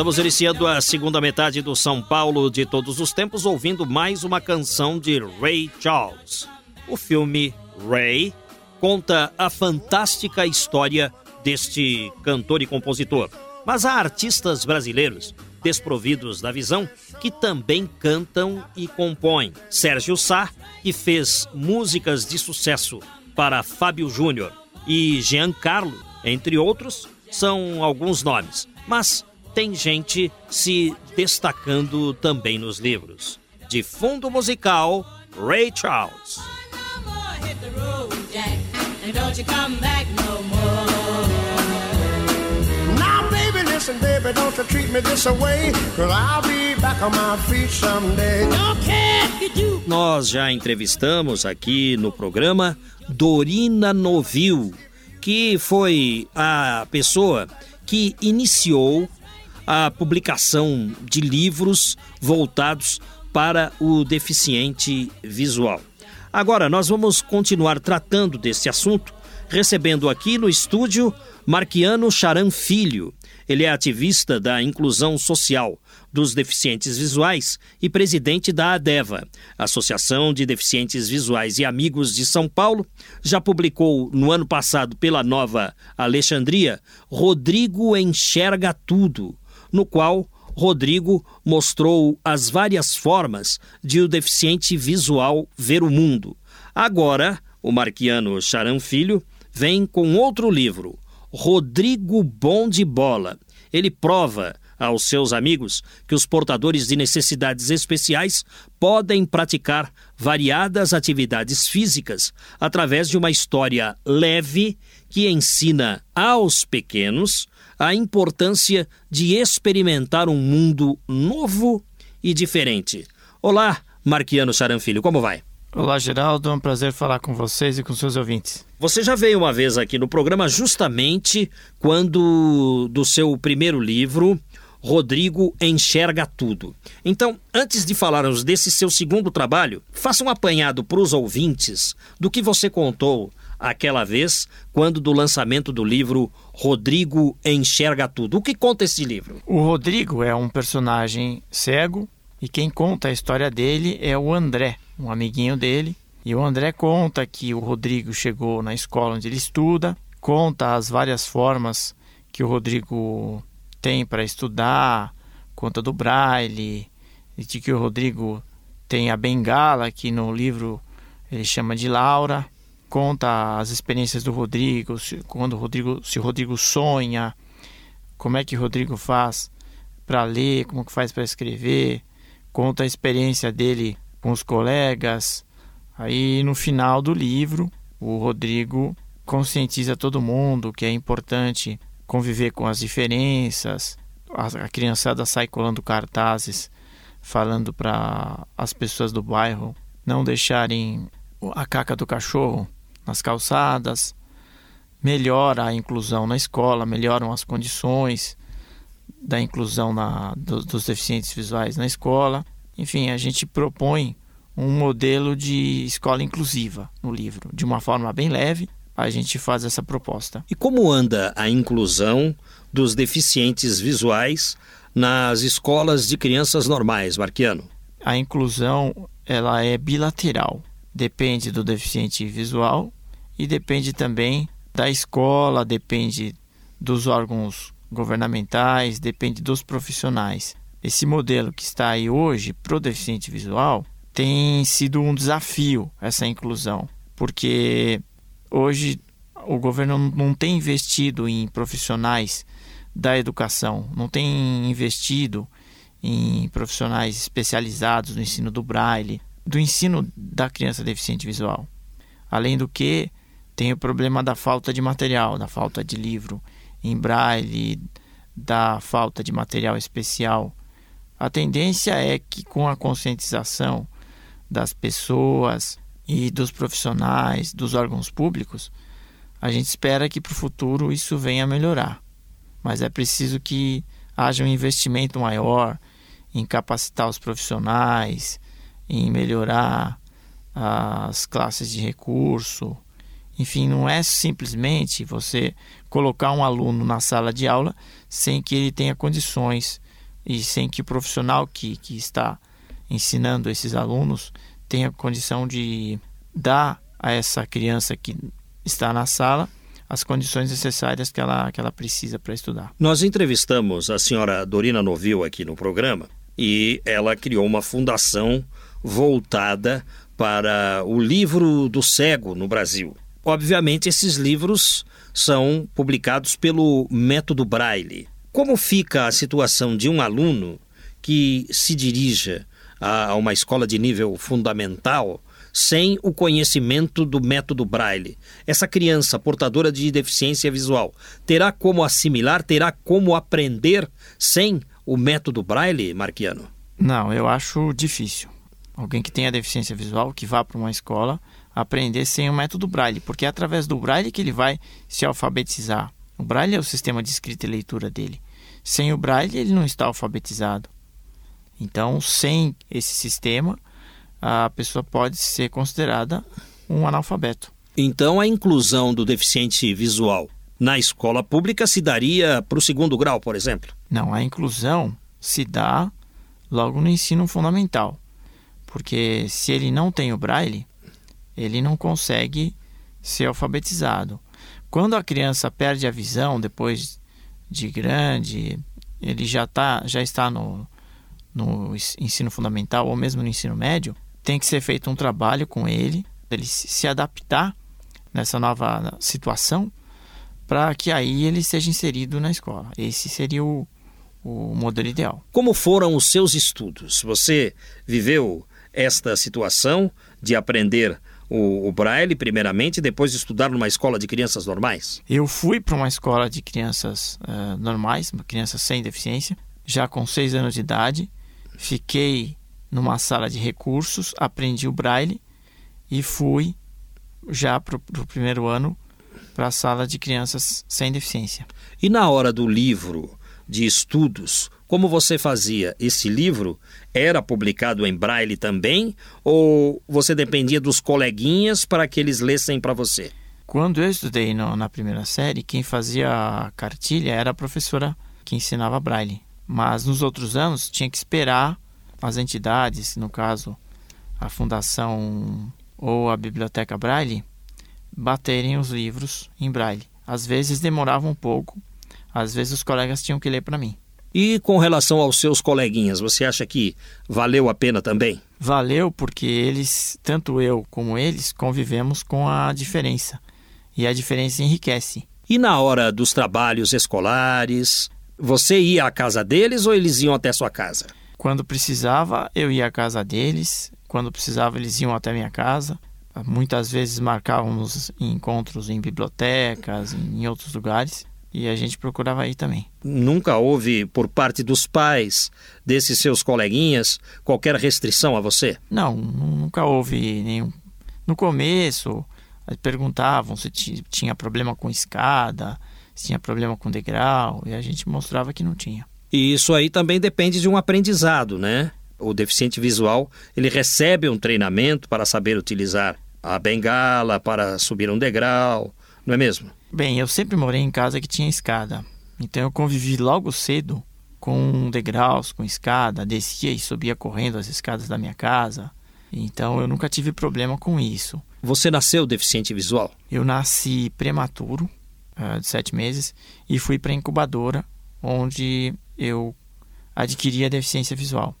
Estamos iniciando a segunda metade do São Paulo de todos os tempos, ouvindo mais uma canção de Ray Charles. O filme Ray conta a fantástica história deste cantor e compositor. Mas há artistas brasileiros desprovidos da visão que também cantam e compõem. Sérgio Sá, que fez músicas de sucesso para Fábio Júnior e Giancarlo, entre outros, são alguns nomes. Mas tem gente se destacando também nos livros. De fundo musical, Ray Charles. Baby, listen, baby, don't you treat me this away. Cause I'll be back on my feet someday. Don't care if you do. Nós já entrevistamos aqui no programa Dorina Novil, que foi a pessoa que iniciou a publicação de livros voltados para o deficiente visual. Agora, nós vamos continuar tratando desse assunto, recebendo aqui no estúdio Marquiano Charan Filho. Ele é ativista da inclusão social dos deficientes visuais e presidente da ADEVA, Associação de Deficientes Visuais e Amigos de São Paulo. Já publicou no ano passado pela Nova Alexandria Rodrigo Enxerga Tudo, no qual Rodrigo mostrou as várias formas de o deficiente visual ver o mundo. Agora, o Marquiano Charan Filho vem com outro livro, Rodrigo Bom de Bola. Ele prova aos seus amigos que os portadores de necessidades especiais podem praticar variadas atividades físicas através de uma história leve que ensina aos pequenos a importância de experimentar um mundo novo e diferente. Olá, Marquiano Charanfilho, como vai? Olá, Geraldo. É um prazer falar com vocês e com seus ouvintes. Você já veio uma vez aqui no programa justamente quando do seu primeiro livro, Rodrigo Enxerga Tudo. Então, antes de falarmos desse seu segundo trabalho, faça um apanhado para os ouvintes do que você contou aquela vez quando do lançamento do livro Rodrigo Enxerga Tudo. O que conta esse livro? O Rodrigo é um personagem cego e quem conta a história dele é o André, um amiguinho dele. E o André conta que o Rodrigo chegou na escola onde ele estuda, conta as várias formas que o Rodrigo tem para estudar, conta do braille, de que o Rodrigo tem a bengala, que no livro ele chama de Laura, conta as experiências do Rodrigo, se, quando o Rodrigo, se o Rodrigo sonha, como é que o Rodrigo faz para ler, como que faz para escrever, conta a experiência dele com os colegas. Aí no final do livro, o Rodrigo conscientiza todo mundo que é importante conviver com as diferenças. A, a criançada sai colando cartazes falando para as pessoas do bairro não deixarem a caca do cachorro nas calçadas, melhora a inclusão na escola, melhoram as condições da inclusão na, do, dos deficientes visuais na escola. Enfim, a gente propõe um modelo de escola inclusiva no livro, de uma forma bem leve. A gente faz essa proposta. E como anda a inclusão dos deficientes visuais nas escolas de crianças normais, Marquiano? A inclusão ela é bilateral, depende do deficiente visual e depende também da escola, depende dos órgãos governamentais, depende dos profissionais. Esse modelo que está aí hoje para o deficiente visual tem sido um desafio essa inclusão, porque hoje o governo não tem investido em profissionais da educação, não tem investido em profissionais especializados no ensino do braille, do ensino da criança deficiente visual. Além do que, tem o problema da falta de material, da falta de livro em braille, da falta de material especial. A tendência é que, com a conscientização das pessoas e dos profissionais, dos órgãos públicos, a gente espera que para o futuro isso venha a melhorar. Mas é preciso que haja um investimento maior em capacitar os profissionais, em melhorar as classes de recurso. Enfim, não é simplesmente você colocar um aluno na sala de aula sem que ele tenha condições e sem que o profissional que, que está ensinando esses alunos tenha condição de dar a essa criança que está na sala as condições necessárias que ela, que ela precisa para estudar. Nós entrevistamos a senhora Dorina Novil aqui no programa e ela criou uma fundação voltada para o livro do cego no Brasil. Obviamente, esses livros são publicados pelo método Braille. Como fica a situação de um aluno que se dirija a uma escola de nível fundamental sem o conhecimento do método Braille? Essa criança portadora de deficiência visual terá como assimilar, terá como aprender sem o método Braille, Marquiano? Não, eu acho difícil. Alguém que tenha deficiência visual, que vá para uma escola, aprender sem o método Braille, porque é através do Braille que ele vai se alfabetizar. O Braille é o sistema de escrita e leitura dele. Sem o Braille, ele não está alfabetizado. Então, sem esse sistema, a pessoa pode ser considerada um analfabeto. Então, a inclusão do deficiente visual na escola pública se daria para o segundo grau, por exemplo? Não, a inclusão se dá logo no ensino fundamental. Porque se ele não tem o braille, ele não consegue ser alfabetizado. Quando a criança perde a visão depois de grande, ele já, tá, já está no, no ensino fundamental ou mesmo no ensino médio, tem que ser feito um trabalho com ele, ele se adaptar nessa nova situação, para que aí ele seja inserido na escola. Esse seria o, o modelo ideal. Como foram os seus estudos? Você viveu esta situação de aprender o, o braille, primeiramente, e depois estudar numa escola de crianças normais? Eu fui para uma escola de crianças uh, normais, crianças sem deficiência, já com seis anos de idade. Fiquei numa sala de recursos, aprendi o braille e fui já para o primeiro ano para a sala de crianças sem deficiência. E na hora do livro de estudos, como você fazia? Esse livro era publicado em braille também ou você dependia dos coleguinhas para que eles lessem para você? Quando eu estudei no, na primeira série, quem fazia a cartilha era a professora que ensinava braille. Mas nos outros anos tinha que esperar as entidades, no caso a Fundação ou a Biblioteca Braille, baterem os livros em braille. Às vezes demorava um pouco, às vezes os colegas tinham que ler para mim. E com relação aos seus coleguinhas, você acha que valeu a pena também? Valeu porque eles, tanto eu como eles, convivemos com a diferença. E a diferença enriquece. E na hora dos trabalhos escolares, você ia à casa deles ou eles iam até sua casa? Quando precisava, eu ia à casa deles. Quando precisava, eles iam até minha casa. Muitas vezes marcávamos encontros em bibliotecas, em outros lugares, e a gente procurava ir também. Nunca houve, por parte dos pais desses seus coleguinhas, qualquer restrição a você? Não, nunca houve nenhum. No começo, perguntavam se tinha problema com escada, se tinha problema com degrau, e a gente mostrava que não tinha. E isso aí também depende de um aprendizado, né? O deficiente visual, ele recebe um treinamento para saber utilizar a bengala, para subir um degrau, não é mesmo? Bem, eu sempre morei em casa que tinha escada. Então eu convivi logo cedo com degraus, com escada, descia e subia correndo as escadas da minha casa. Então eu nunca tive problema com isso. Você nasceu deficiente visual? Eu nasci prematuro, de sete meses, e fui para a incubadora, onde eu adquiri a deficiência visual,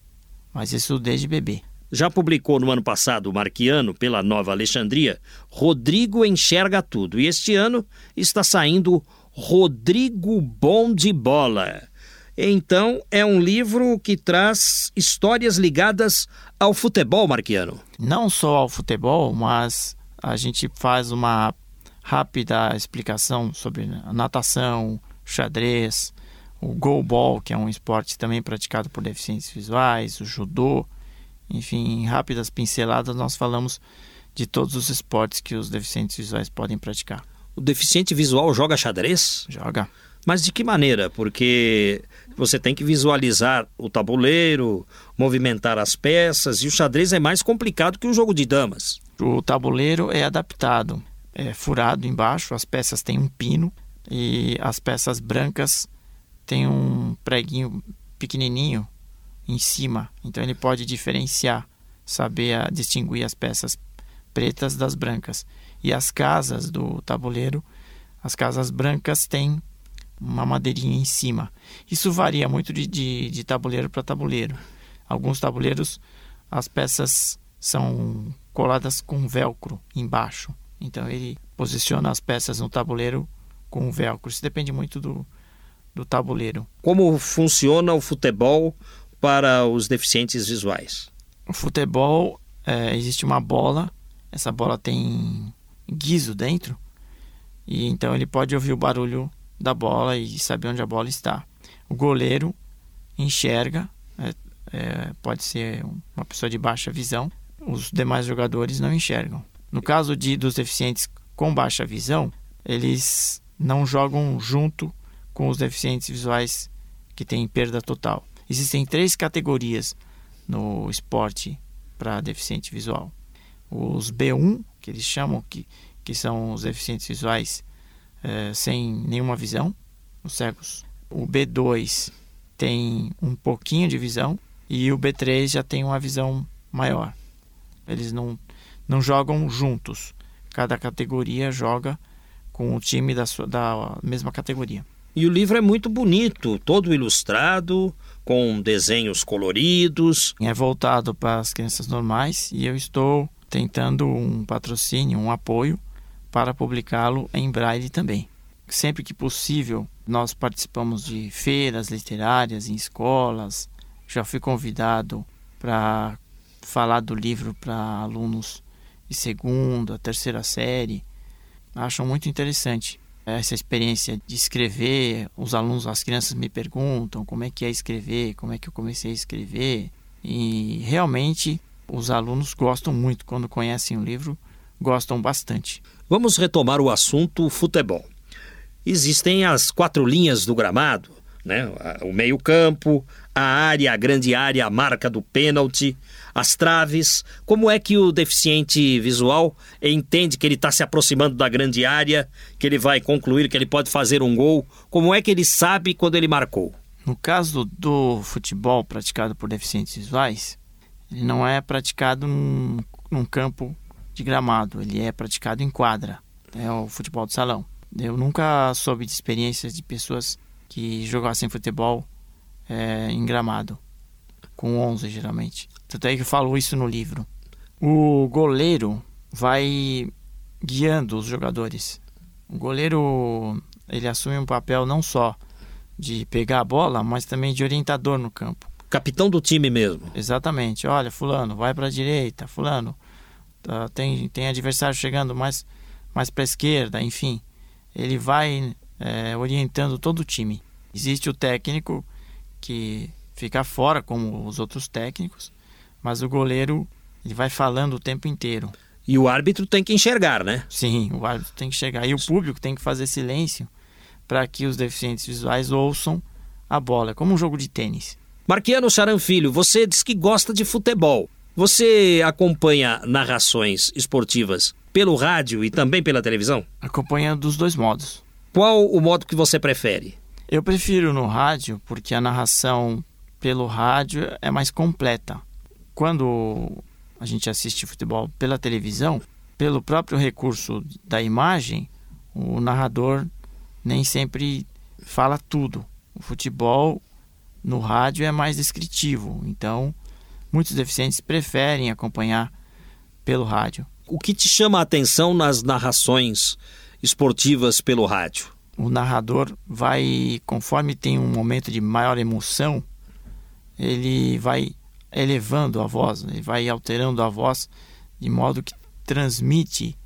mas isso desde bebê. Já publicou no ano passado o Marquiano pela Nova Alexandria, Rodrigo Enxerga Tudo. E este ano está saindo Rodrigo Bom de Bola. Então, é um livro que traz histórias ligadas ao futebol, Marquiano. Não só ao futebol, mas a gente faz uma rápida explicação sobre natação, xadrez, o goalball, que é um esporte também praticado por deficientes visuais, o judô. Enfim, em rápidas pinceladas, nós falamos de todos os esportes que os deficientes visuais podem praticar. O deficiente visual joga xadrez? Joga. Mas de que maneira? Porque você tem que visualizar o tabuleiro, movimentar as peças, e o xadrez é mais complicado que um jogo de damas. O tabuleiro é adaptado, é furado embaixo, as peças têm um pino e as peças brancas têm um preguinho pequenininho em cima, então ele pode diferenciar, saber a, distinguir as peças pretas das brancas. E as casas do tabuleiro, as casas brancas têm uma madeirinha em cima. Isso varia muito de, de, de tabuleiro para tabuleiro. Alguns tabuleiros, as peças são coladas com velcro embaixo. Então ele posiciona as peças no tabuleiro com velcro. Isso depende muito do, do tabuleiro. Como funciona o futebol para os deficientes visuais? O futebol, é, existe uma bola, essa bola tem guiso dentro, e então ele pode ouvir o barulho da bola e saber onde a bola está. O goleiro enxerga, é, é, pode ser uma pessoa de baixa visão, os demais jogadores não enxergam. No caso de dos deficientes com baixa visão, eles não jogam junto com os deficientes visuais que têm perda total. Existem três categorias no esporte para deficiente visual. Os B1, que eles chamam que, que são os deficientes visuais é, sem nenhuma visão, os cegos. O B2 tem um pouquinho de visão e o B3 já tem uma visão maior. Eles não, não jogam juntos. Cada categoria joga com o time da, sua, da mesma categoria. E o livro é muito bonito, todo ilustrado, com desenhos coloridos. É voltado para as crianças normais e eu estou tentando um patrocínio, um apoio para publicá-lo em braille também. Sempre que possível, nós participamos de feiras literárias em escolas. Já fui convidado para falar do livro para alunos de segunda, terceira série. Acham muito interessante essa experiência de escrever. Os alunos, as crianças me perguntam como é que é escrever, como é que eu comecei a escrever. E realmente os alunos gostam muito quando conhecem o livro, gostam bastante. Vamos retomar o assunto futebol. Existem as quatro linhas do gramado, né? o meio-campo, a área, a grande área, a marca do pênalti, as traves. Como é que o deficiente visual entende que ele está se aproximando da grande área, que ele vai concluir, que ele pode fazer um gol? Como é que ele sabe quando ele marcou? No caso do futebol praticado por deficientes visuais, ele não é praticado num, num campo de gramado, ele é praticado em quadra, é o futebol de salão. Eu nunca soube de experiências de pessoas que jogassem futebol é, em gramado, com 11 geralmente. Tanto é que eu falo isso no livro. O goleiro vai guiando os jogadores. O goleiro ele assume um papel não só de pegar a bola, mas também de orientador no campo. Capitão do time mesmo. Exatamente. Olha, fulano, vai para a direita, fulano, tá, tem, tem adversário chegando mais, mais para a esquerda, enfim. Ele vai é, orientando todo o time. Existe o técnico que fica fora, como os outros técnicos, mas o goleiro ele vai falando o tempo inteiro. E o árbitro tem que enxergar, né? Sim, o árbitro tem que chegar. E o público tem que fazer silêncio para que os deficientes visuais ouçam a bola, como um jogo de tênis. Marquiano Charanfilho, você diz que gosta de futebol. Você acompanha narrações esportivas pelo rádio e também pela televisão? Acompanha dos dois modos. Qual o modo que você prefere? Eu prefiro no rádio porque a narração pelo rádio é mais completa. Quando a gente assiste futebol pela televisão, pelo próprio recurso da imagem, o narrador nem sempre fala tudo. O futebol no rádio é mais descritivo, então muitos deficientes preferem acompanhar pelo rádio. O que te chama a atenção nas narrações esportivas pelo rádio? O narrador vai, conforme tem um momento de maior emoção, ele vai elevando a voz, ele vai alterando a voz de modo que transmite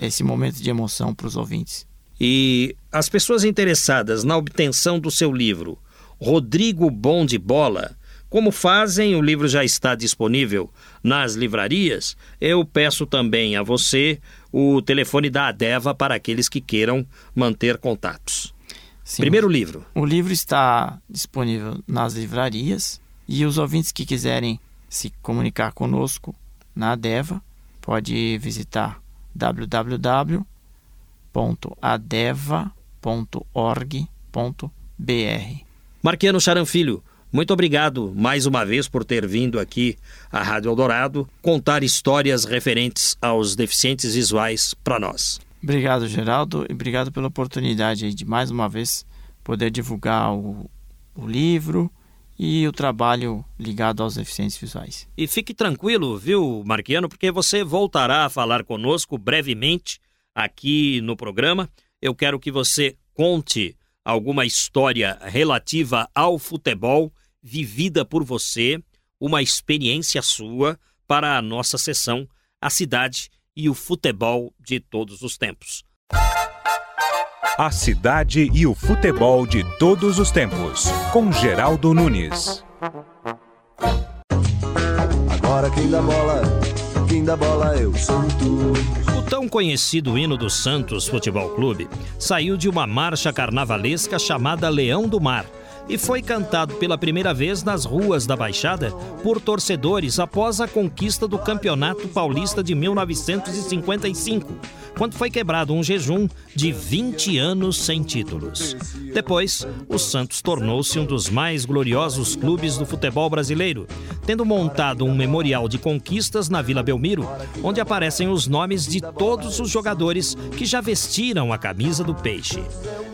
esse momento de emoção para os ouvintes. E as pessoas interessadas na obtenção do seu livro, Rodrigo Bom de Bola, como fazem, o livro já está disponível nas livrarias. Eu peço também a você o telefone da Adeva para aqueles que queiram manter contatos. Sim, Primeiro livro. O livro está disponível nas livrarias e os ouvintes que quiserem se comunicar conosco na Adeva pode visitar www.adeva.org.br. Marquiano Charanfilho, muito obrigado mais uma vez por ter vindo aqui à Rádio Eldorado contar histórias referentes aos deficientes visuais para nós. Obrigado, Geraldo, e obrigado pela oportunidade de mais uma vez poder divulgar o, o livro e o trabalho ligado aos deficientes visuais. E fique tranquilo, viu, Marquiano, porque você voltará a falar conosco brevemente aqui no programa. Eu quero que você conte alguma história relativa ao futebol vivida por você, uma experiência sua para a nossa sessão A Cidade e o Futebol de Todos os Tempos. A cidade e o futebol de todos os tempos, com Geraldo Nunes. Agora quem dá bola, quem dá bola é o Santos. O tão conhecido hino do Santos Futebol Clube saiu de uma marcha carnavalesca chamada Leão do Mar e foi cantado pela primeira vez nas ruas da Baixada por torcedores após a conquista do Campeonato Paulista de 1955, quando foi quebrado um jejum de 20 anos sem títulos. Depois, o Santos tornou-se um dos mais gloriosos clubes do futebol brasileiro, tendo montado um memorial de conquistas na Vila Belmiro, onde aparecem os nomes de todos os jogadores que já vestiram a camisa do Peixe.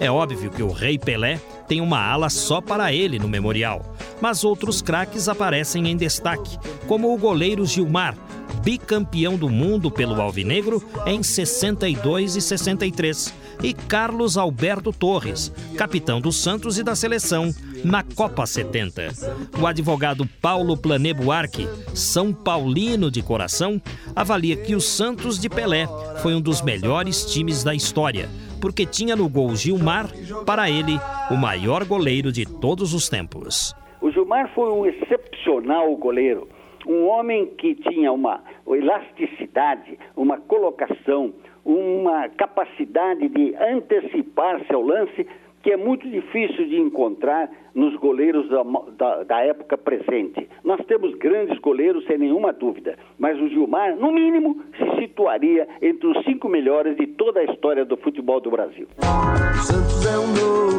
É óbvio que o Rei Pelé tem uma ala só para ele no memorial, mas outros craques aparecem em destaque, como o goleiro Gilmar, bicampeão do mundo pelo Alvinegro em 62 e 63, e Carlos Alberto Torres, capitão do Santos e da seleção na Copa 70. O advogado Paulo Plané Buarque, São Paulino de coração, avalia que o Santos de Pelé foi um dos melhores times da história, porque tinha no gol Gilmar, para ele, o maior goleiro de todos os tempos. O Gilmar foi um excepcional goleiro, um homem que tinha uma elasticidade, uma colocação, uma capacidade de antecipar-se ao lance que é muito difícil de encontrar nos goleiros da, da, da, época presente. Nós temos grandes goleiros, sem nenhuma dúvida, mas o Gilmar, no mínimo, se situaria entre os cinco melhores de toda a história do futebol do Brasil.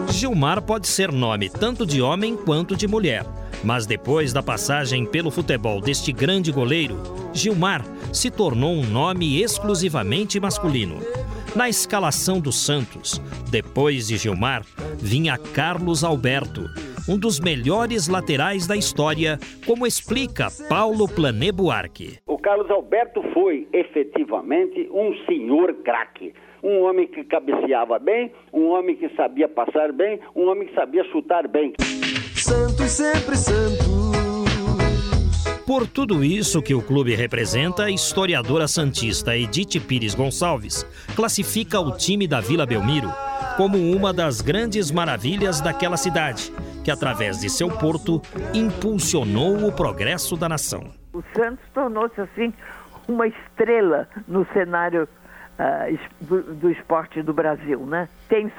Gilmar pode ser nome tanto de homem quanto de mulher. Mas depois da passagem pelo futebol deste grande goleiro, Gilmar se tornou um nome exclusivamente masculino. Na escalação do Santos, depois de Gilmar, vinha Carlos Alberto, um dos melhores laterais da história, como explica Paulo Plané Buarque. O Carlos Alberto foi efetivamente um senhor craque. Um homem que cabeceava bem, um homem que sabia passar bem, um homem que sabia chutar bem. Santos sempre Santos. Por tudo isso que o clube representa, a historiadora santista Edith Pires Gonçalves classifica o time da Vila Belmiro como uma das grandes maravilhas daquela cidade, que através de seu porto impulsionou o progresso da nação. O Santos tornou-se assim uma estrela no cenário do, do, esporte do Brasil, né? Tem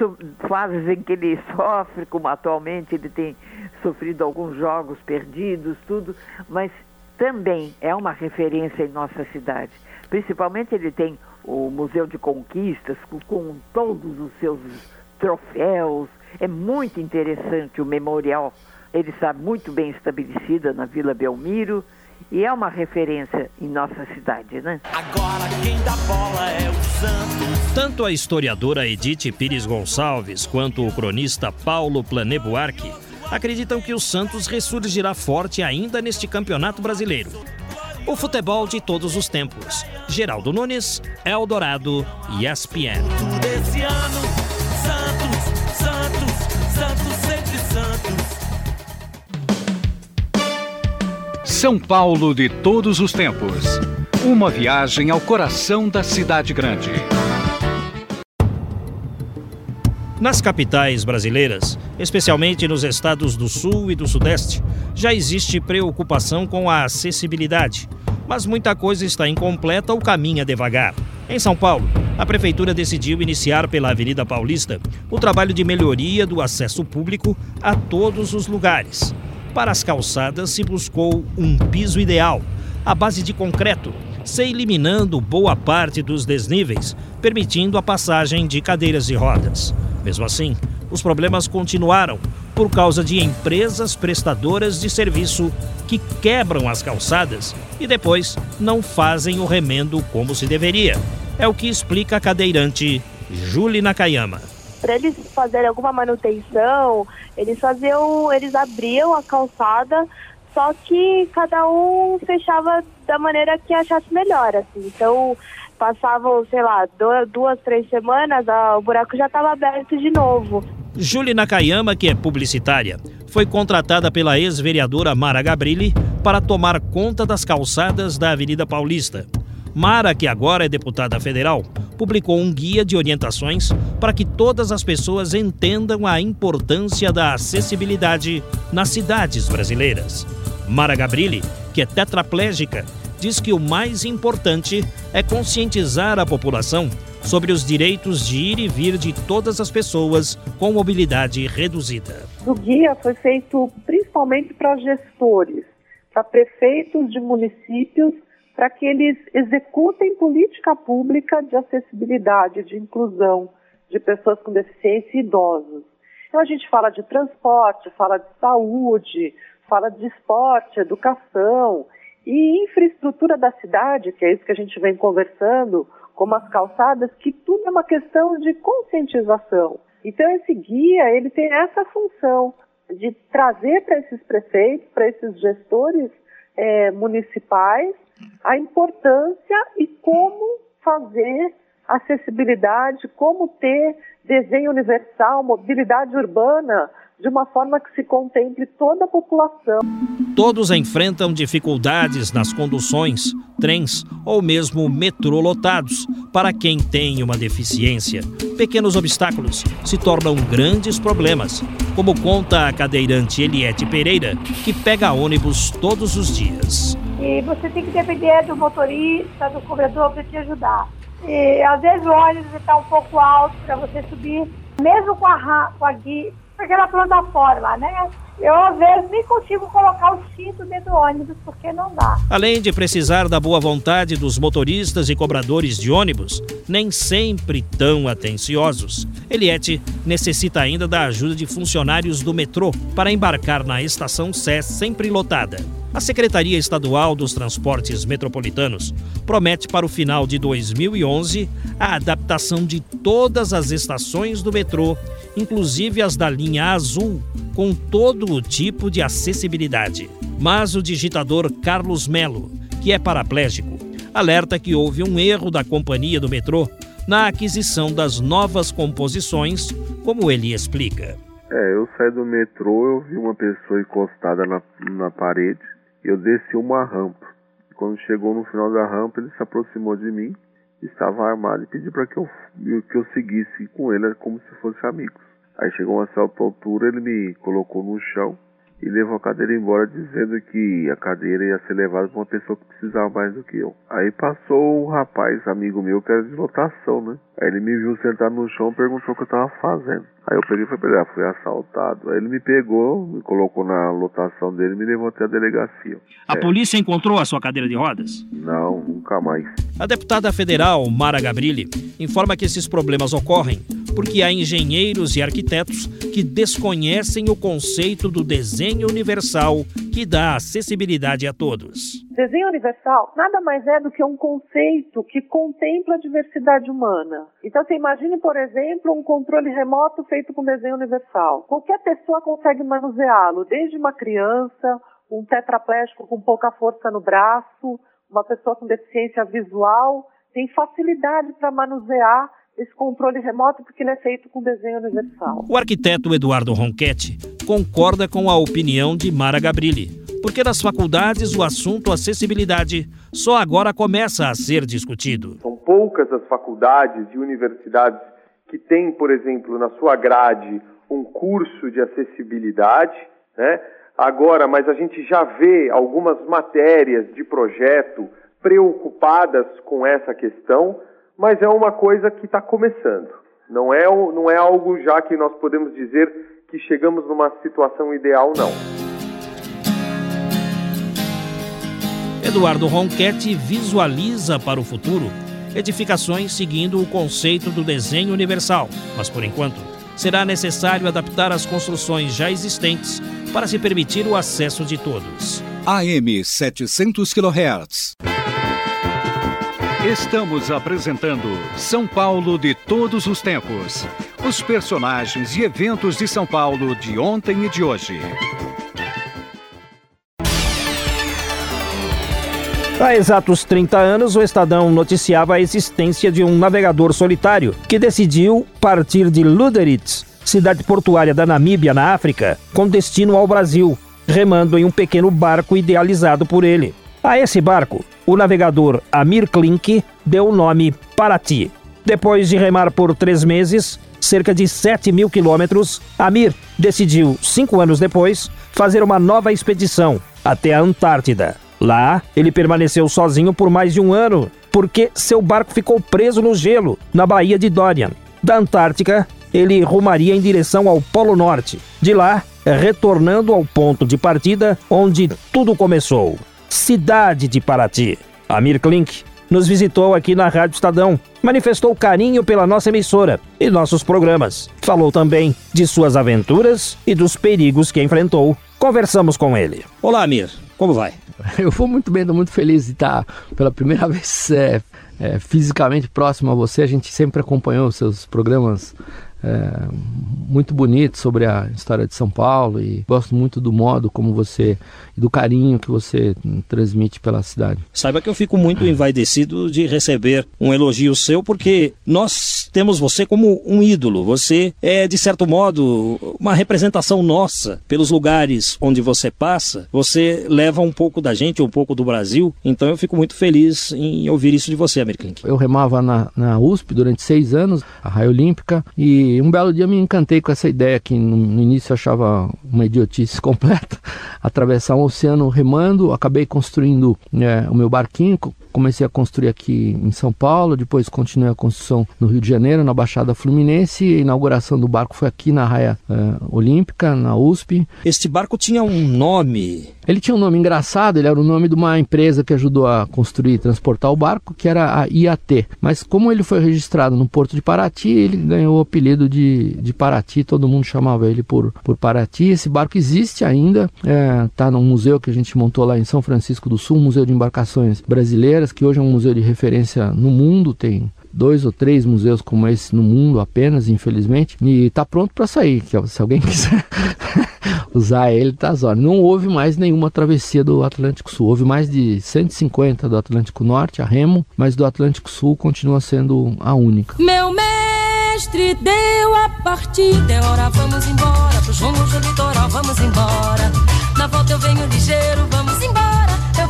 fases em que ele sofre, como atualmente ele tem sofrido alguns jogos perdidos, tudo, mas também é uma referência em nossa cidade. Principalmente ele tem o Museu de Conquistas com, com todos os seus troféus. É muito interessante o memorial. Ele está muito bem estabelecido na Vila Belmiro e é uma referência em nossa cidade, né? Agora quem dá bola é o Santos. Tanto a historiadora Edith Pires Gonçalves quanto o cronista Paulo Plané Buarque acreditam que o Santos ressurgirá forte ainda neste campeonato brasileiro. O futebol de todos os tempos. Geraldo Nunes, Eldorado e ESPN. São Paulo de todos os tempos. Uma viagem ao coração da cidade grande. Nas capitais brasileiras, especialmente nos estados do Sul e do Sudeste, já existe preocupação com a acessibilidade, mas muita coisa está incompleta ou caminha devagar. Em São Paulo, a prefeitura decidiu iniciar pela Avenida Paulista o trabalho de melhoria do acesso público a todos os lugares. Para as calçadas se buscou um piso ideal, à base de concreto, se eliminando boa parte dos desníveis, permitindo a passagem de cadeiras de rodas. Mesmo assim, os problemas continuaram por causa de empresas prestadoras de serviço que quebram as calçadas e depois não fazem o remendo como se deveria. É o que explica a cadeirante Julie Nakayama. Para eles fazerem alguma manutenção, eles faziam, eles abriam a calçada, só que cada um fechava da maneira que achasse melhor, assim. Então, passavam, sei lá, duas, três semanas, a, o buraco já estava aberto de novo. Julie Nakayama, que é publicitária, foi contratada pela ex-vereadora Mara Gabrilli para tomar conta das calçadas da Avenida Paulista. Mara, que agora é deputada federal, publicou um guia de orientações para que todas as pessoas entendam a importância da acessibilidade nas cidades brasileiras. Mara Gabrilli, que é tetraplégica, diz que o mais importante é conscientizar a população sobre os direitos de ir e vir de todas as pessoas com mobilidade reduzida. O guia foi feito principalmente para gestores, para prefeitos de municípios, para que eles executem política pública de acessibilidade, de inclusão de pessoas com deficiência e idosos. Então a gente fala de transporte, fala de saúde, fala de esporte, educação e infraestrutura da cidade, que é isso que a gente vem conversando, como as calçadas, que tudo é uma questão de conscientização. Então esse guia, ele tem essa função de trazer para esses prefeitos, para esses gestores é, municipais, a importância e como fazer acessibilidade, como ter desenho universal, mobilidade urbana, de uma forma que se contemple toda a população. Todos enfrentam dificuldades nas conduções, trens ou mesmo metrô lotados. Para quem tem uma deficiência, pequenos obstáculos se tornam grandes problemas, como conta a cadeirante Eliette Pereira, que pega ônibus todos os dias. E você tem que depender do motorista, do cobrador para te ajudar. E às vezes o ônibus está um pouco alto para você subir, mesmo com a, com a guia, aquela plataforma, né? Eu, às vezes, nem consigo colocar o cinto dentro do ônibus, porque não dá. Além de precisar da boa vontade dos motoristas e cobradores de ônibus, nem sempre tão atenciosos, Eliette necessita ainda da ajuda de funcionários do metrô para embarcar na estação Sé sempre lotada. A Secretaria Estadual dos Transportes Metropolitanos promete para o final de 2011 a adaptação de todas as estações do metrô, inclusive as da linha azul, com todo o tipo de acessibilidade. Mas o digitador Carlos Melo, que é paraplégico, alerta que houve um erro da companhia do metrô na aquisição das novas composições, como ele explica. É, eu saí do metrô, eu vi uma pessoa encostada na, na parede, eu desci uma rampa. Quando chegou no final da rampa, ele se aproximou de mim, estava armado e pediu para que eu, que eu seguisse com ele como se fossem amigos. Aí chegou uma certa altura, ele me colocou no chão e levou a cadeira embora dizendo que a cadeira ia ser levada para uma pessoa que precisava mais do que eu. Aí passou um rapaz, amigo meu, que era de lotação, né? Aí ele me viu sentado no chão e perguntou o que eu tava fazendo. Aí eu peguei e falei pra ele, ah, fui assaltado. Aí ele me pegou, me colocou na lotação dele e me levou até a delegacia. A É. polícia encontrou a sua cadeira de rodas? Não, nunca mais. A deputada federal Mara Gabrilli informa que esses problemas ocorrem porque há engenheiros e arquitetos que desconhecem o conceito do desenho universal que dá acessibilidade a todos. Desenho universal nada mais é do que um conceito que contempla a diversidade humana. Então, você imagine, por exemplo, um controle remoto feito com desenho universal. Qualquer pessoa consegue manuseá-lo, desde uma criança, um tetraplégico com pouca força no braço, uma pessoa com deficiência visual, tem facilidade para manusear esse controle remoto porque ele é feito com desenho universal. O arquiteto Eduardo Ronchetti concorda com a opinião de Mara Gabrilli, porque nas faculdades o assunto acessibilidade só agora começa a ser discutido. São poucas as faculdades e universidades que têm, por exemplo, na sua grade um curso de acessibilidade, né? Agora, mas a gente já vê algumas matérias de projeto preocupadas com essa questão, mas é uma coisa que está começando. Não é, não é algo já que nós podemos dizer que chegamos numa situação ideal, não. Eduardo Ronchetti visualiza para o futuro edificações seguindo o conceito do desenho universal, mas por enquanto será necessário adaptar as construções já existentes para se permitir o acesso de todos. AM 700 kHz. Estamos apresentando São Paulo de todos os tempos. Os personagens e eventos de São Paulo de ontem e de hoje. Há exatos 30 anos, o Estadão noticiava a existência de um navegador solitário que decidiu partir de Luderitz, cidade portuária da Namíbia, na África, com destino ao Brasil, remando em um pequeno barco idealizado por ele. A esse barco, o navegador Amir Klink deu o nome Paraty. Depois de remar por três meses, cerca de 7 mil quilômetros, Amir decidiu, cinco anos depois, fazer uma nova expedição até a Antártida. Lá, ele permaneceu sozinho por mais de um ano, porque seu barco ficou preso no gelo, na Baía de Dorian. Da Antártica, ele rumaria em direção ao Polo Norte. De lá, retornando ao ponto de partida onde tudo começou. Cidade de Paraty. Amir Klink nos visitou aqui na Rádio Estadão, manifestou carinho pela nossa emissora e nossos programas. Falou também de suas aventuras e dos perigos que enfrentou. Conversamos com ele. Olá, Amir. Como vai? Eu vou muito bem, estou muito feliz de estar pela primeira vez é, é, fisicamente próximo a você. A gente sempre acompanhou seus programas é, muito bonito sobre a história de São Paulo e gosto muito do modo como você do carinho que você transmite pela cidade. Saiba que eu fico muito envaidecido de receber um elogio seu porque nós temos você como um ídolo. Você é de certo modo uma representação nossa pelos lugares onde você passa. Você leva um pouco da gente, um pouco do Brasil. Então eu fico muito feliz em ouvir isso de você, American. Eu remava na, na USP durante seis anos, a Raia Olímpica, e e um belo dia me encantei com essa ideia que no, no início eu achava uma idiotice completa, atravessar um oceano remando, acabei construindo é, o meu barquinho, comecei a construir aqui em São Paulo, depois continuei a construção no Rio de Janeiro, na Baixada Fluminense, a inauguração do barco foi aqui na Raia uh, Olímpica, na USP. Este barco tinha um nome? Ele tinha um nome engraçado, ele era o nome de uma empresa que ajudou a construir e transportar o barco, que era a IAT. Mas como ele foi registrado no Porto de Paraty, ele ganhou o apelido de, de Paraty, todo mundo chamava ele por, por Paraty. Esse barco existe ainda, está é, tá num museu que a gente montou lá em São Francisco do Sul, Museu de Embarcações Brasileiras, que hoje é um museu de referência no mundo, tem dois ou três museus como esse no mundo apenas, infelizmente, e está pronto para sair. Se alguém quiser usar ele, tá só. Não houve mais nenhuma travessia do Atlântico Sul. Houve mais de 150 do Atlântico Norte, a remo, mas do Atlântico Sul continua sendo a única. Meu mestre deu a partida, é hora, vamos embora. Pro João do litoral, vamos embora. Na volta eu venho ligeiro, vamos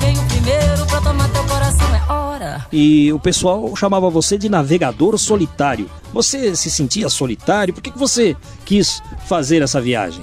venho primeiro pra tomar teu coração, é hora. E o pessoal chamava você de navegador solitário. Você se sentia solitário? Por que, que você quis fazer essa viagem?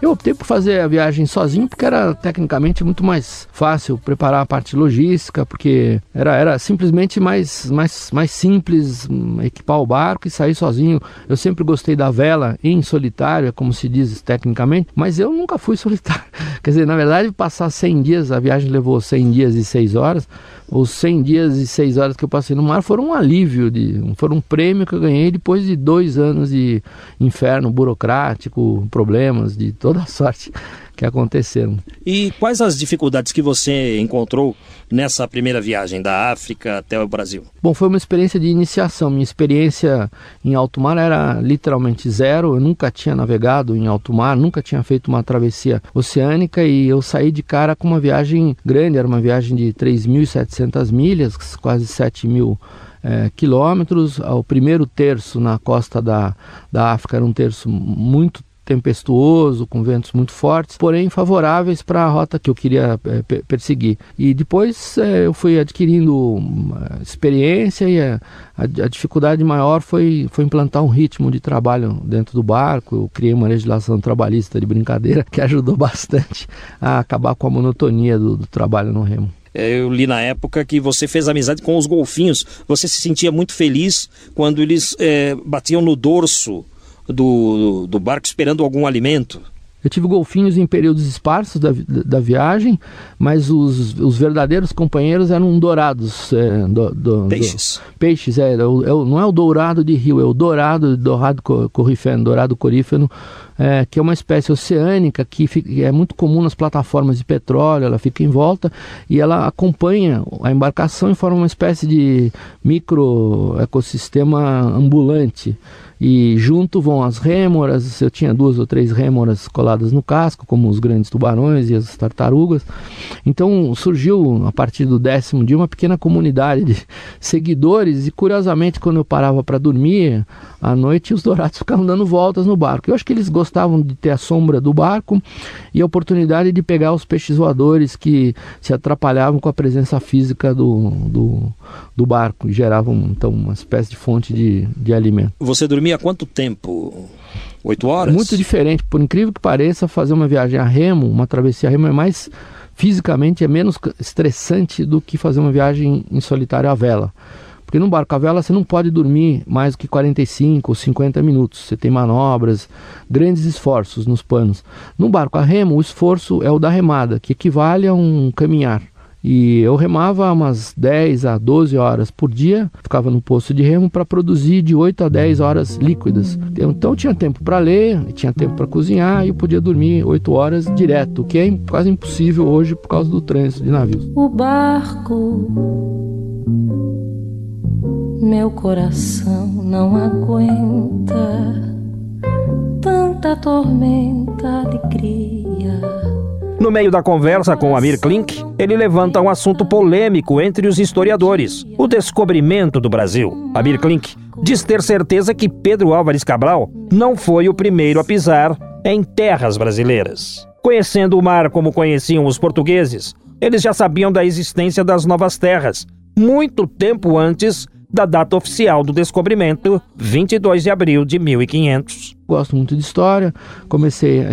Eu optei por fazer a viagem sozinho porque era tecnicamente muito mais fácil preparar a parte logística, porque era, era simplesmente mais, mais, mais simples hum, equipar o barco e sair sozinho. Eu sempre gostei da vela em solitário, é como se diz tecnicamente, mas eu nunca fui solitário. Quer dizer, na verdade, passar 100 dias, a viagem levou 100 dias e 6 horas, os 100 dias e 6 horas que eu passei no mar foram um alívio, de, foram um prêmio que eu ganhei depois de dois anos de inferno burocrático, problemas de toda sorte que aconteceram. E quais as dificuldades que você encontrou nessa primeira viagem da África até o Brasil? Bom, foi uma experiência de iniciação. Minha experiência em alto mar era literalmente zero. Eu nunca tinha navegado em alto mar, nunca tinha feito uma travessia oceânica e eu saí de cara com uma viagem grande. Era uma viagem de 3.700 milhas, quase 7 mil é, quilômetros. O primeiro terço na costa da, da África era um terço muito tempestuoso, com ventos muito fortes, porém favoráveis para a rota que eu queria é, perseguir. E depois é, eu fui adquirindo experiência e a, a, a, dificuldade maior foi, foi implantar um ritmo de trabalho dentro do barco. Eu criei uma legislação trabalhista de brincadeira que ajudou bastante a acabar com a monotonia do, do trabalho no remo. É, eu li na época que você fez amizade com os golfinhos. Você se sentia muito feliz quando eles é, batiam no dorso do, do barco esperando algum alimento. Eu tive golfinhos em períodos esparsos da, da viagem, mas os, os verdadeiros companheiros eram dourados. É, do, do, peixes. Do, peixes, é, é, não é o dourado de rio, é o dourado, dourado corifeno, dourado corífeno, é, que é uma espécie oceânica que, fica, é muito comum nas plataformas de petróleo, ela fica em volta e ela acompanha a embarcação e forma uma espécie de micro ecossistema ambulante e junto vão as rêmoras. Eu tinha duas ou três rêmoras coladas no casco, como os grandes tubarões e as tartarugas. Então surgiu a partir do décimo dia uma pequena comunidade de seguidores e curiosamente quando eu parava para dormir à noite os dourados ficavam dando voltas no barco. Eu acho que eles gostavam de ter a sombra do barco e a oportunidade de pegar os peixes voadores que se atrapalhavam com a presença física do, do, do barco e geravam então uma espécie de fonte de, de alimento. Você dormia quanto tempo? Oito horas? Muito diferente, por incrível que pareça, fazer uma viagem a remo, uma travessia a remo é mais fisicamente é menos estressante do que fazer uma viagem em solitário à vela. Porque no barco à vela você não pode dormir mais do que 45 ou 50 minutos. Você tem manobras, grandes esforços nos panos. No barco a remo, o esforço é o da remada, que equivale a um caminhar. E eu remava umas 10 a 12 horas por dia, ficava no posto de remo para produzir de 8 a 10 horas líquidas. Então eu tinha tempo para ler, tinha tempo para cozinhar e eu podia dormir 8 horas direto, o que é quase impossível hoje por causa do trânsito de navios. O barco meu coração não aguenta tanta tormenta, alegria. No meio da conversa com Amir Klink, ele levanta um assunto polêmico entre os historiadores: o descobrimento do Brasil. Amir Klink diz ter certeza que Pedro Álvares Cabral não foi o primeiro a pisar em terras brasileiras. Conhecendo o mar como conheciam os portugueses, eles já sabiam da existência das novas terras, muito tempo antes da data oficial do descobrimento, 22 de abril de 1500 gosto muito de história, comecei a,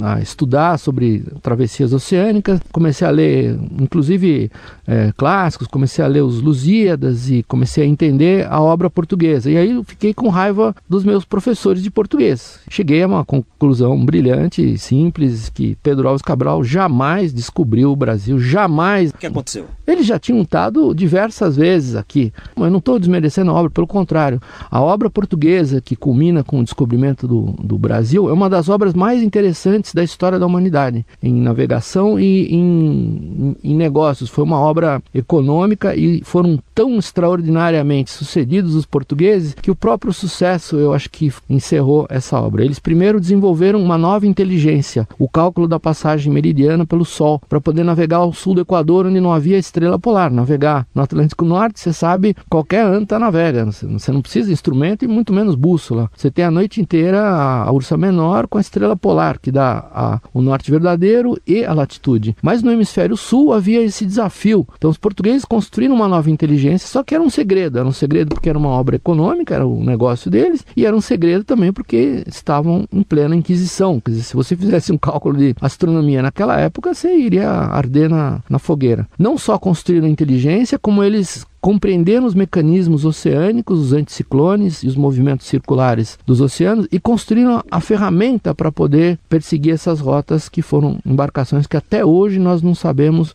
a, a estudar sobre travessias oceânicas, comecei a ler, inclusive, é, clássicos, comecei a ler os Lusíadas e comecei a entender a obra portuguesa. E aí eu fiquei com raiva dos meus professores de português. Cheguei a uma conclusão brilhante, simples, que Pedro Alves Cabral jamais descobriu o Brasil, jamais. O que aconteceu? Eles já tinham estado diversas vezes aqui. Eu não estou desmerecendo a obra, pelo contrário. A obra portuguesa que culmina com o descobrimento do, do Brasil é uma das obras mais interessantes da história da humanidade, em navegação e em, em, em negócios. Foi uma obra econômica e foram tão extraordinariamente sucedidos os portugueses que o próprio sucesso, eu acho que encerrou essa obra. Eles primeiro desenvolveram uma nova inteligência, o cálculo da passagem meridiana pelo Sol, para poder navegar ao sul do Equador, onde não havia estrela polar. Navegar no Atlântico Norte, você sabe, qualquer anta navega. Você não precisa de instrumento e muito menos bússola. Você tem a noite inteira a, a Ursa Menor com a estrela polar, que dá a, o norte verdadeiro e a latitude. Mas no hemisfério sul havia esse desafio. Então os portugueses construíram uma nova inteligência, só que era um segredo. Era um segredo porque era uma obra econômica, era o negócio deles, e era um segredo também porque estavam em plena Inquisição. Quer dizer, se você fizesse um cálculo de astronomia naquela época, você iria arder na, na fogueira. Não só construíram inteligência, como eles compreenderam os mecanismos oceânicos, os anticiclones e os movimentos circulares dos oceanos e construíram a ferramenta para poder perseguir essas rotas que foram embarcações que até hoje nós não sabemos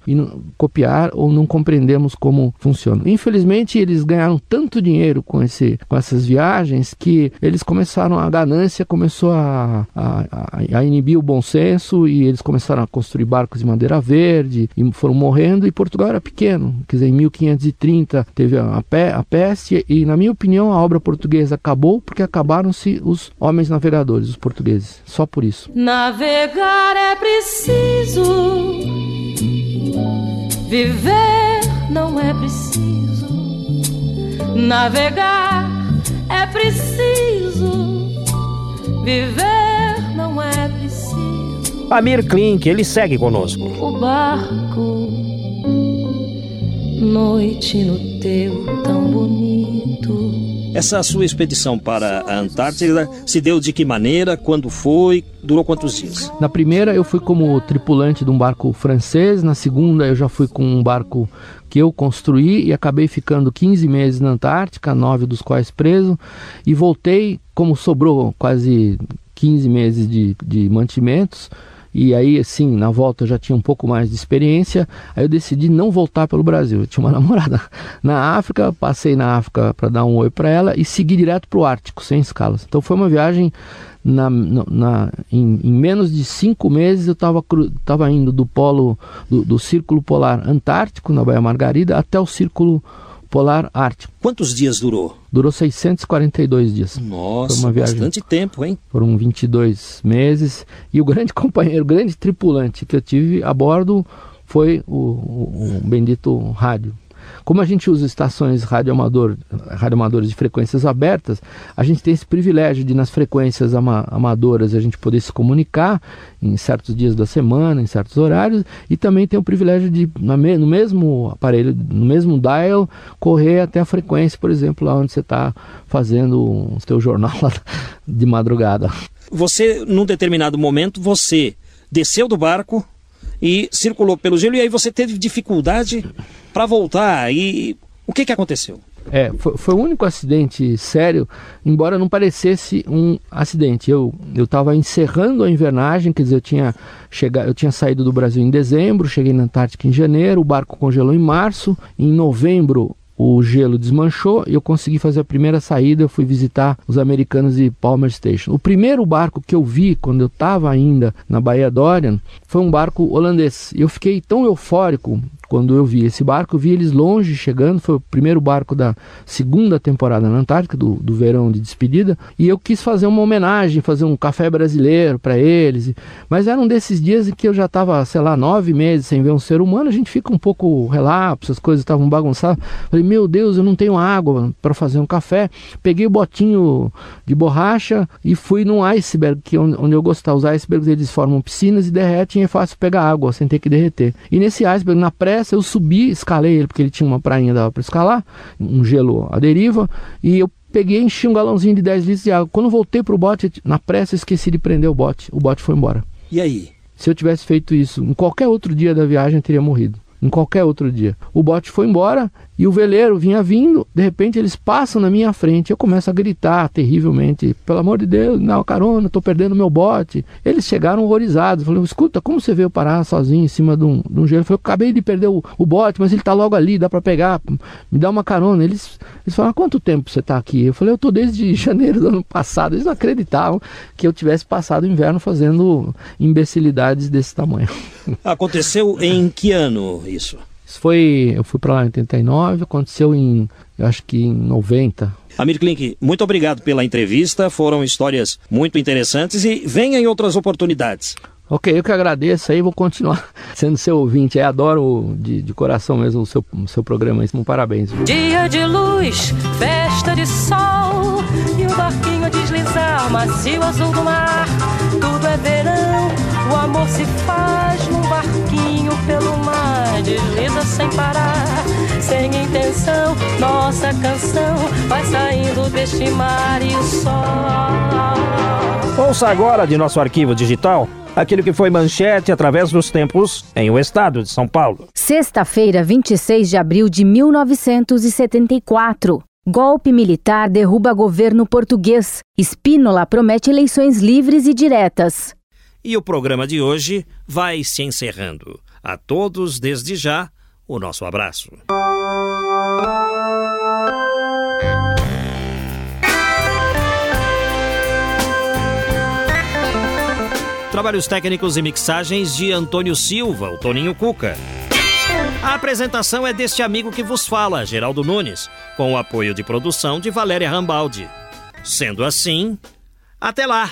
copiar ou não compreendemos como funcionam. Infelizmente, eles ganharam tanto dinheiro com, esse, com essas viagens que eles começaram, a ganância começou a, a, a inibir o bom senso e eles começaram a construir barcos de madeira verde e foram morrendo e Portugal era pequeno. Quer dizer, em 1530 teve a, a peste e, na minha opinião, a obra portuguesa acabou porque acabaram-se os homens navegadores, os portugueses. Só por isso. Navegar é preciso, viver não é preciso. Navegar é preciso, viver não é preciso. Amir Klink, ele segue conosco. O barco, noite no teu tão bonito. Essa sua expedição para a Antártida se deu de que maneira, quando foi, durou quantos dias? Na primeira eu fui como tripulante de um barco francês, na segunda eu já fui com um barco que eu construí e acabei ficando 15 meses na Antártica, nove dos quais preso, e voltei, como sobrou quase 15 meses de, de mantimentos, e aí, assim, na volta eu já tinha um pouco mais de experiência. Aí eu decidi não voltar pelo Brasil. Eu tinha uma namorada na África, passei na África para dar um oi para ela e segui direto para o Ártico, sem escalas. Então foi uma viagem. Na, na, em, em menos de cinco meses eu estava tava indo do polo do, do Círculo Polar Antártico, na Baía Margarida, até o Círculo Polar Ártico. Quantos dias durou? Durou 642 dias. Nossa, Foi uma viagem, bastante tempo, hein? Foram 22 meses. E o grande companheiro, o grande tripulante que eu tive a bordo foi o, o, o bendito rádio. Como a gente usa estações radioamador, radioamadoras de frequências abertas, a gente tem esse privilégio de nas frequências ama amadoras a gente poder se comunicar em certos dias da semana, em certos horários, e também tem o privilégio de no mesmo aparelho, no mesmo dial, correr até a frequência, por exemplo, lá onde você está fazendo o seu jornal de madrugada. Você, num determinado momento, você desceu do barco, e circulou pelo gelo e aí você teve dificuldade para voltar. E o que, que aconteceu? É, foi, foi, o único acidente sério, embora não parecesse um acidente. Eu estava encerrando a invernagem, quer dizer, eu tinha, chegado, eu tinha saído do Brasil em dezembro, cheguei na Antártica em janeiro, o barco congelou em março, em novembro o gelo desmanchou e eu consegui fazer a primeira saída. Eu fui visitar os americanos de Palmer Station. O primeiro barco que eu vi quando eu estava ainda na Baía Dorian foi um barco holandês. Eu fiquei tão eufórico quando eu vi esse barco, eu vi eles longe chegando. Foi o primeiro barco da segunda temporada na Antártica, do, do verão de despedida. E eu quis fazer uma homenagem, fazer um café brasileiro para eles. Mas era um desses dias em que eu já estava, sei lá, nove meses sem ver um ser humano. A gente fica um pouco relapso, as coisas estavam bagunçadas. Falei, meu Deus, eu não tenho água para fazer um café. Peguei o botinho de borracha e fui num iceberg, que é onde eu gostava. Os icebergs eles formam piscinas e derretem e é fácil pegar água sem ter que derreter. E nesse iceberg, na pré eu subi, escalei ele, porque ele tinha uma prainha dava para escalar, um gelo à deriva, e eu peguei enchi um galãozinho de 10 litros de água. Quando voltei pro bote, na pressa esqueci de prender o bote. O bote foi embora. E aí? Se eu tivesse feito isso em qualquer outro dia da viagem, eu teria morrido. Em qualquer outro dia. O bote foi embora e o veleiro vinha vindo, de repente eles passam na minha frente, eu começo a gritar terrivelmente, pelo amor de Deus, não, carona, estou perdendo meu bote. Eles chegaram horrorizados, falaram, escuta, como você veio parar sozinho em cima de um, de um gelo? Eu falei, eu acabei de perder o, o bote, mas ele está logo ali, dá para pegar, me dá uma carona. Eles, eles falaram, quanto tempo você está aqui? Eu falei, eu estou desde janeiro do ano passado. Eles não acreditavam que eu tivesse passado o inverno fazendo imbecilidades desse tamanho. Aconteceu em que ano isso? Isso foi, eu fui para lá em 89, aconteceu em, eu acho que em 90. Amir Klink, muito obrigado pela entrevista, foram histórias muito interessantes e venha em outras oportunidades. Ok, eu que agradeço aí, vou continuar sendo seu ouvinte. Aí, adoro de, de coração mesmo o seu, o seu programa. Um parabéns. Dia de luz, festa de sol e o barquinho deslizar, macio azul do mar. Tudo é verão, o amor se faz num barquinho pelo mar. Desliza sem parar, sem intenção. Nossa canção vai saindo deste mar e o sol. Ouça agora de nosso arquivo digital aquilo que foi manchete através dos tempos em o estado de São Paulo. Sexta-feira, 26 de abril de 1974. Golpe militar derruba governo português. Spínola promete eleições livres e diretas. E o programa de hoje vai se encerrando. A todos, desde já, o nosso abraço. Trabalhos técnicos e mixagens de Antônio Silva, o Toninho Cuca. A apresentação é deste amigo que vos fala, Geraldo Nunes, com o apoio de produção de Valéria Rambaldi. Sendo assim, até lá!